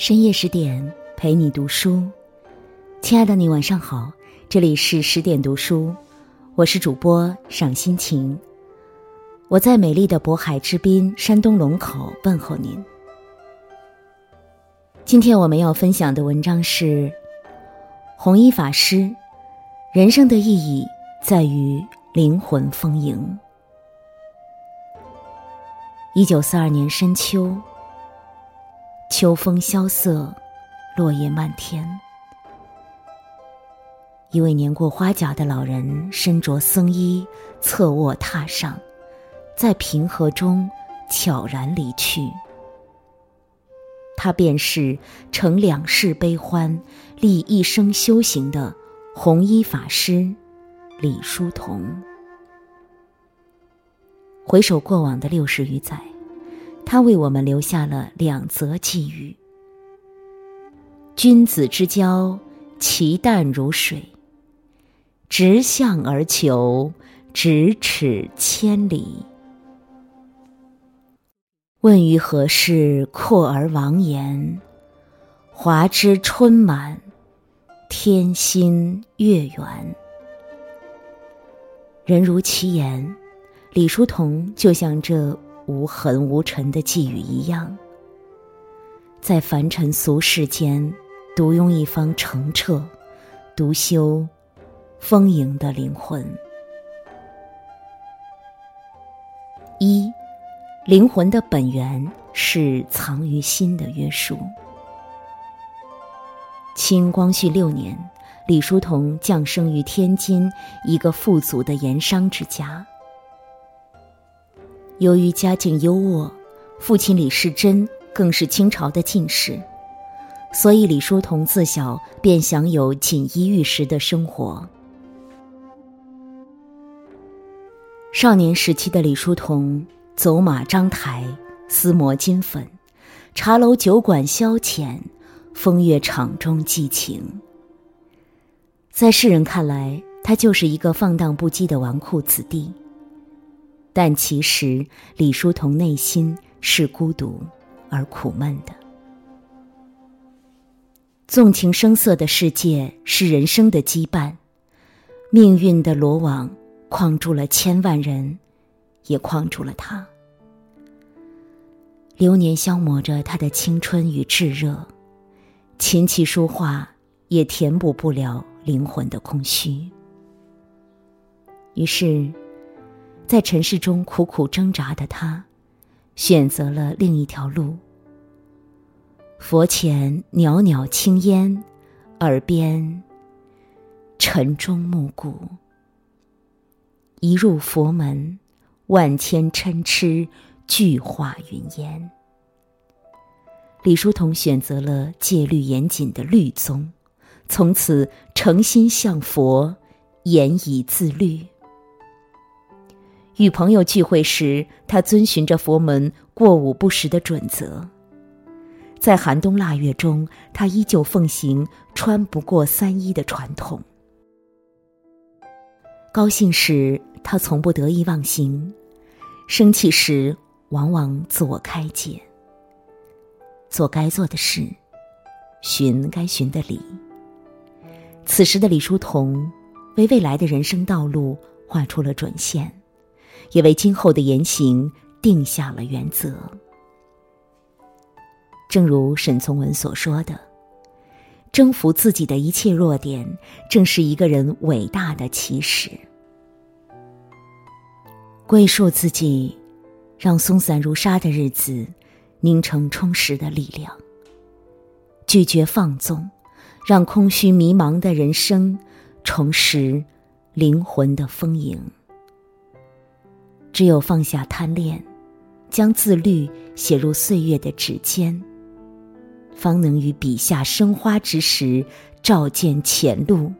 深夜十点，陪你读书。亲爱的你，晚上好，这里是十点读书，我是主播赏心情。我在美丽的渤海之滨，山东龙口问候您。今天我们要分享的文章是《红衣法师》，人生的意义在于灵魂丰盈。一九四二年深秋。秋风萧瑟，落叶漫天。一位年过花甲的老人身着僧衣，侧卧榻上，在平和中悄然离去。他便是乘两世悲欢、立一生修行的红衣法师李叔同。回首过往的六十余载。他为我们留下了两则寄语：“君子之交，其淡如水；直向而求，咫尺千里。问于何事，阔而王言？华之春满，天心月圆。”人如其言，李叔同就像这。无痕无尘的寄语一样，在凡尘俗世间，独拥一方澄澈、独修丰盈的灵魂。一，灵魂的本源是藏于心的约束。清光绪六年，李叔同降生于天津一个富足的盐商之家。由于家境优渥，父亲李世珍更是清朝的进士，所以李叔同自小便享有锦衣玉食的生活。少年时期的李叔同走马张台，撕磨金粉，茶楼酒馆消遣，风月场中寄情。在世人看来，他就是一个放荡不羁的纨绔子弟。但其实，李叔同内心是孤独而苦闷的。纵情声色的世界是人生的羁绊，命运的罗网框住了千万人，也框住了他。流年消磨着他的青春与炙热，琴棋书画也填补不了灵魂的空虚。于是。在尘世中苦苦挣扎的他，选择了另一条路。佛前袅袅青烟，耳边晨钟暮鼓。一入佛门，万千嗔痴俱化云烟。李叔同选择了戒律严谨的律宗，从此诚心向佛，严以自律。与朋友聚会时，他遵循着佛门过午不食的准则。在寒冬腊月中，他依旧奉行穿不过三衣的传统。高兴时，他从不得意忘形；生气时，往往自我开解。做该做的事，寻该寻的理。此时的李叔同，为未来的人生道路画出了准线。也为今后的言行定下了原则。正如沈从文所说的：“征服自己的一切弱点，正是一个人伟大的起始。归束自己，让松散如沙的日子凝成充实的力量；拒绝放纵，让空虚迷茫的人生重拾灵魂的丰盈。”只有放下贪恋，将自律写入岁月的指尖，方能于笔下生花之时照见前路。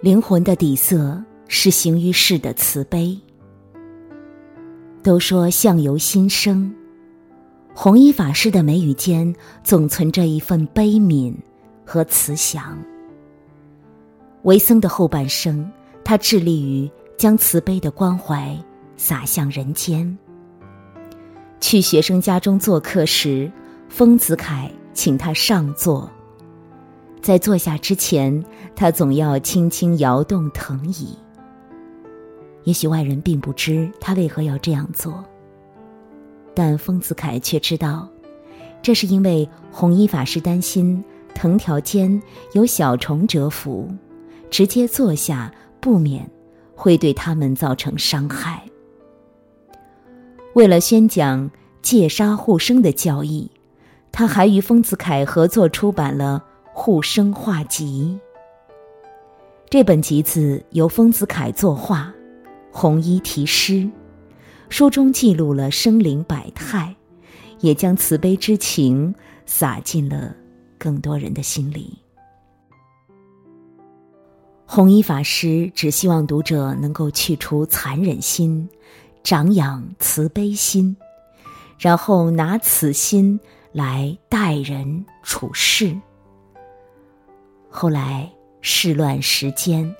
灵魂的底色是行于世的慈悲。都说相由心生，弘一法师的眉宇间总存着一份悲悯和慈祥。为僧的后半生，他致力于。将慈悲的关怀洒向人间。去学生家中做客时，丰子恺请他上座。在坐下之前，他总要轻轻摇动藤椅。也许外人并不知他为何要这样做，但丰子恺却知道，这是因为弘一法师担心藤条间有小虫蛰伏，直接坐下不免会对他们造成伤害。为了宣讲戒杀护生的教义，他还与丰子恺合作出版了。护生画集。这本集子由丰子恺作画，红衣题诗，书中记录了生灵百态，也将慈悲之情洒进了更多人的心里。弘一法师只希望读者能够去除残忍心，长养慈悲心，然后拿此心来待人处事。后来事乱时间，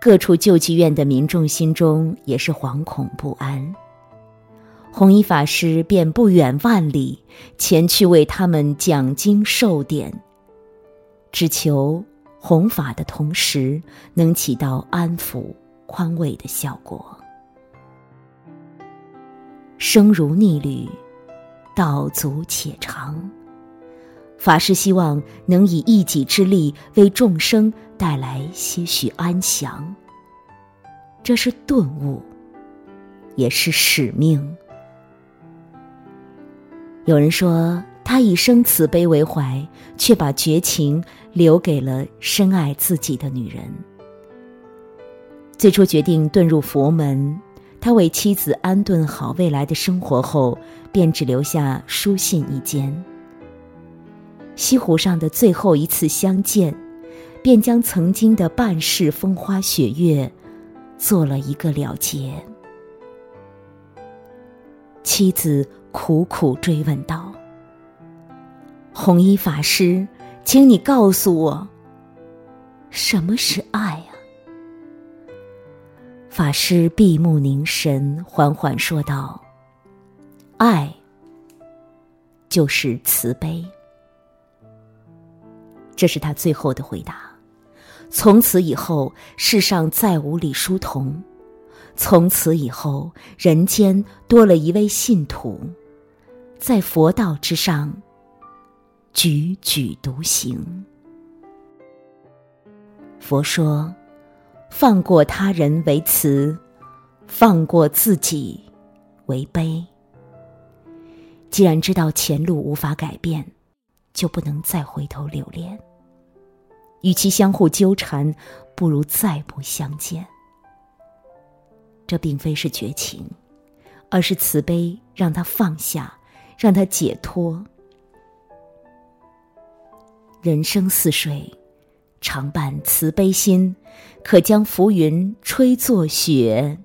各处救济院的民众心中也是惶恐不安。弘一法师便不远万里前去为他们讲经授典，只求弘法的同时能起到安抚宽慰的效果。生如逆旅，道阻且长。法师希望能以一己之力为众生带来些许安详，这是顿悟，也是使命。有人说，他以生慈悲为怀，却把绝情留给了深爱自己的女人。最初决定遁入佛门，他为妻子安顿好未来的生活后，便只留下书信一间。西湖上的最后一次相见，便将曾经的半世风花雪月做了一个了结。妻子苦苦追问道：“弘一法师，请你告诉我，什么是爱啊？”法师闭目凝神，缓缓说道：“爱，就是慈悲。”这是他最后的回答。从此以后，世上再无李叔同；从此以后，人间多了一位信徒，在佛道之上，踽踽独行。佛说：“放过他人为慈，放过自己为悲。”既然知道前路无法改变。就不能再回头留恋。与其相互纠缠，不如再不相见。这并非是绝情，而是慈悲，让他放下，让他解脱。人生似水，常伴慈悲心，可将浮云吹作雪，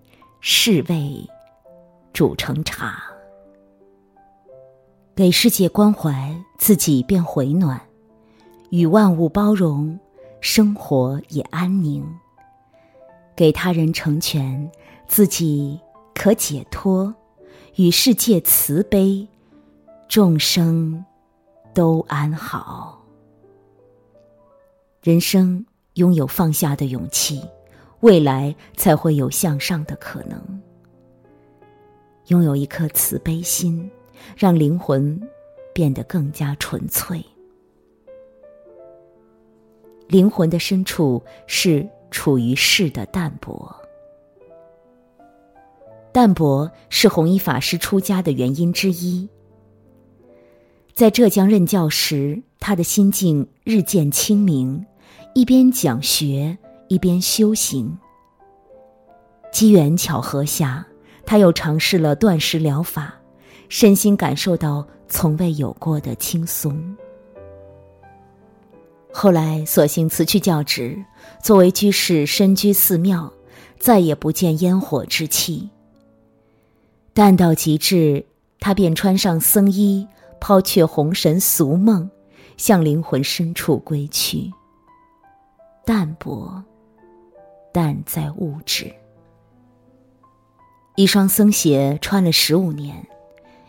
是为煮成茶。给世界关怀，自己便回暖；与万物包容，生活也安宁。给他人成全，自己可解脱；与世界慈悲，众生都安好。人生拥有放下的勇气，未来才会有向上的可能。拥有一颗慈悲心。让灵魂变得更加纯粹。灵魂的深处是处于世的淡泊。淡泊是弘一法师出家的原因之一。在浙江任教时，他的心境日渐清明，一边讲学，一边修行。机缘巧合下，他又尝试了断食疗法。身心感受到从未有过的轻松。后来，索性辞去教职，作为居士身居寺庙，再也不见烟火之气。淡到极致，他便穿上僧衣，抛却红尘俗梦，向灵魂深处归去。淡泊，淡在物质。一双僧鞋穿了十五年。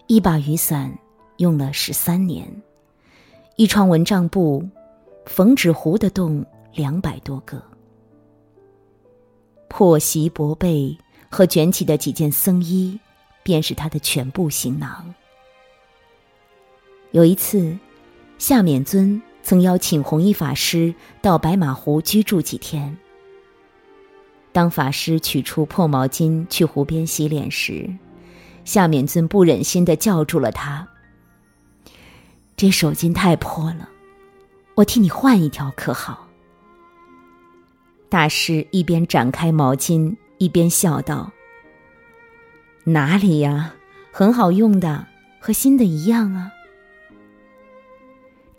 一把雨伞用了十三年，一床蚊帐布，缝纸糊的洞两百多个，破席薄被和卷起的几件僧衣，便是他的全部行囊。有一次，夏勉尊曾邀请弘一法师到白马湖居住几天。当法师取出破毛巾去湖边洗脸时，夏勉尊不忍心的叫住了他。这手巾太破了，我替你换一条可好？大师一边展开毛巾，一边笑道：“哪里呀，很好用的，和新的一样啊。”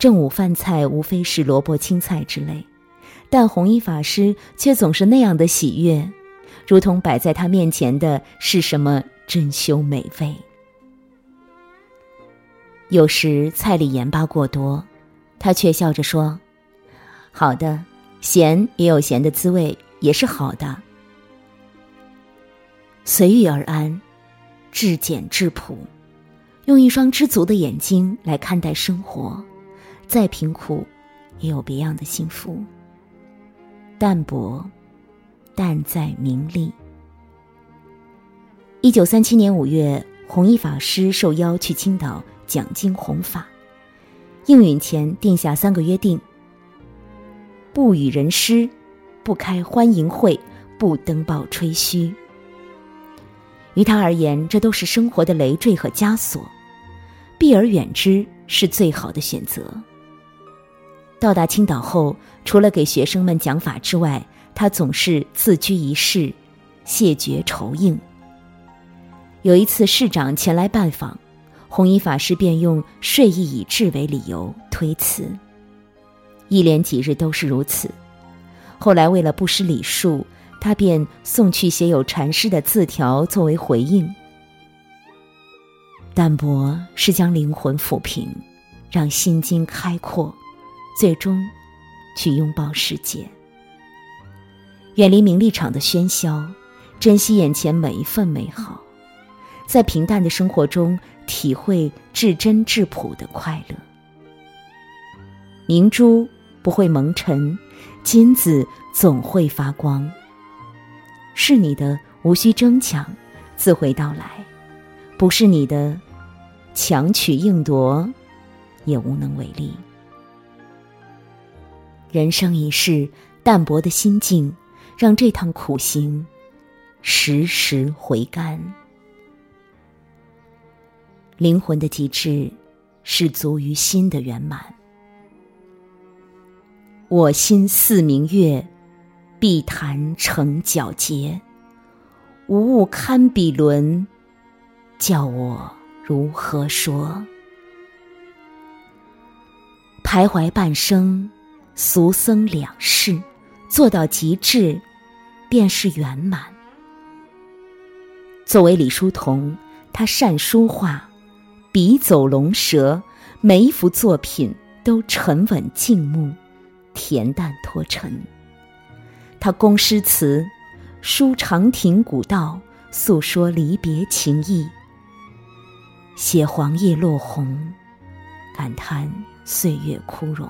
正午饭菜无非是萝卜青菜之类，但弘一法师却总是那样的喜悦，如同摆在他面前的是什么珍馐美味。有时菜里盐巴过多，他却笑着说：“好的，咸也有咸的滋味，也是好的。”随遇而安，至简至朴，用一双知足的眼睛来看待生活，再贫苦，也有别样的幸福。淡泊，淡在名利。一九三七年五月，弘一法师受邀去青岛。讲经弘法，应允前定下三个约定：不与人诗，不开欢迎会，不登报吹嘘。于他而言，这都是生活的累赘和枷锁，避而远之是最好的选择。到达青岛后，除了给学生们讲法之外，他总是自居一室，谢绝酬应。有一次，市长前来拜访。弘一法师便用睡意已至为理由推辞，一连几日都是如此。后来为了不失礼数，他便送去写有禅师的字条作为回应。淡泊是将灵魂抚平，让心经开阔，最终去拥抱世界，远离名利场的喧嚣，珍惜眼前每一份美好，在平淡的生活中。体会至真至朴的快乐。明珠不会蒙尘，金子总会发光。是你的，无需争抢，自会到来；不是你的，强取硬夺，也无能为力。人生一世，淡泊的心境，让这趟苦行时时回甘。灵魂的极致，是足于心的圆满。我心似明月，碧潭成皎洁，无物堪比伦，叫我如何说？徘徊半生，俗僧两世，做到极致，便是圆满。作为李叔同，他善书画。笔走龙蛇，每一幅作品都沉稳静穆、恬淡脱尘。他工诗词，书长亭古道，诉说离别情意；写黄叶落红，感叹岁月枯荣。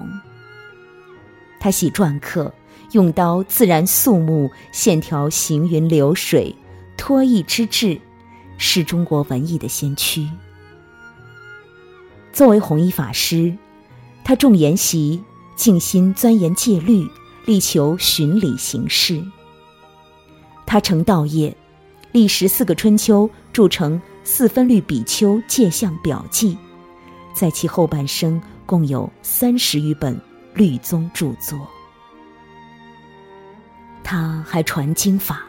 他喜篆刻，用刀自然肃穆，线条行云流水，脱意之至，是中国文艺的先驱。作为弘一法师，他重研习，静心钻研戒律，力求循理行事。他成道业，历时四个春秋，铸成《四分律比丘戒相表记》，在其后半生共有三十余本律宗著作。他还传经法，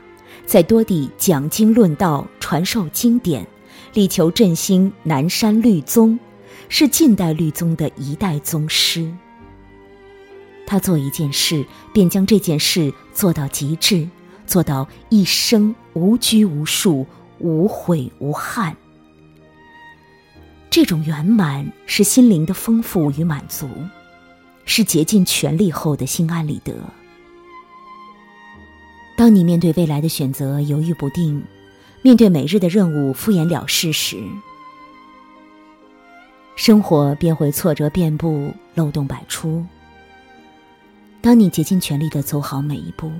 在多地讲经论道，传授经典，力求振兴南山律宗。是近代律宗的一代宗师。他做一件事，便将这件事做到极致，做到一生无拘无束、无悔无憾。这种圆满是心灵的丰富与满足，是竭尽全力后的心安理得。当你面对未来的选择犹豫不定，面对每日的任务敷衍了事时，生活便会挫折遍布，漏洞百出。当你竭尽全力的走好每一步，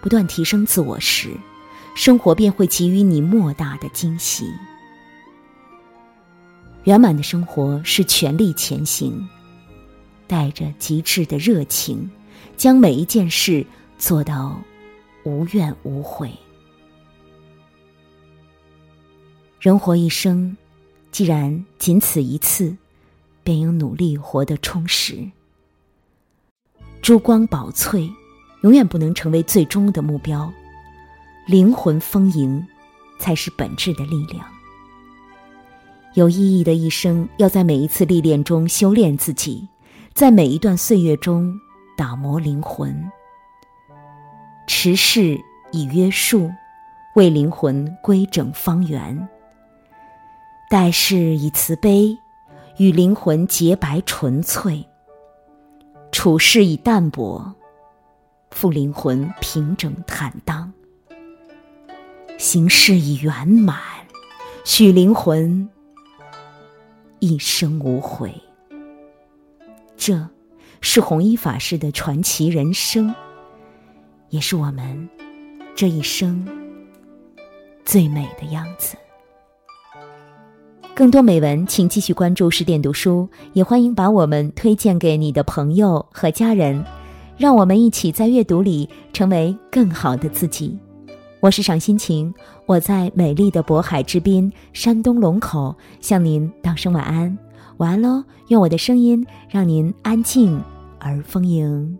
不断提升自我时，生活便会给予你莫大的惊喜。圆满的生活是全力前行，带着极致的热情，将每一件事做到无怨无悔。人活一生，既然仅此一次，便应努力活得充实。珠光宝翠，永远不能成为最终的目标，灵魂丰盈，才是本质的力量。有意义的一生，要在每一次历练中修炼自己，在每一段岁月中打磨灵魂。持世以约束，为灵魂规整方圆。待世以慈悲，与灵魂洁白纯粹；处事以淡泊，复灵魂平整坦荡；行事以圆满，许灵魂一生无悔。这，是弘一法师的传奇人生，也是我们这一生最美的样子。更多美文，请继续关注十点读书，也欢迎把我们推荐给你的朋友和家人，让我们一起在阅读里成为更好的自己。我是赏心情，我在美丽的渤海之滨山东龙口向您道声晚安，晚安喽！用我的声音让您安静而丰盈。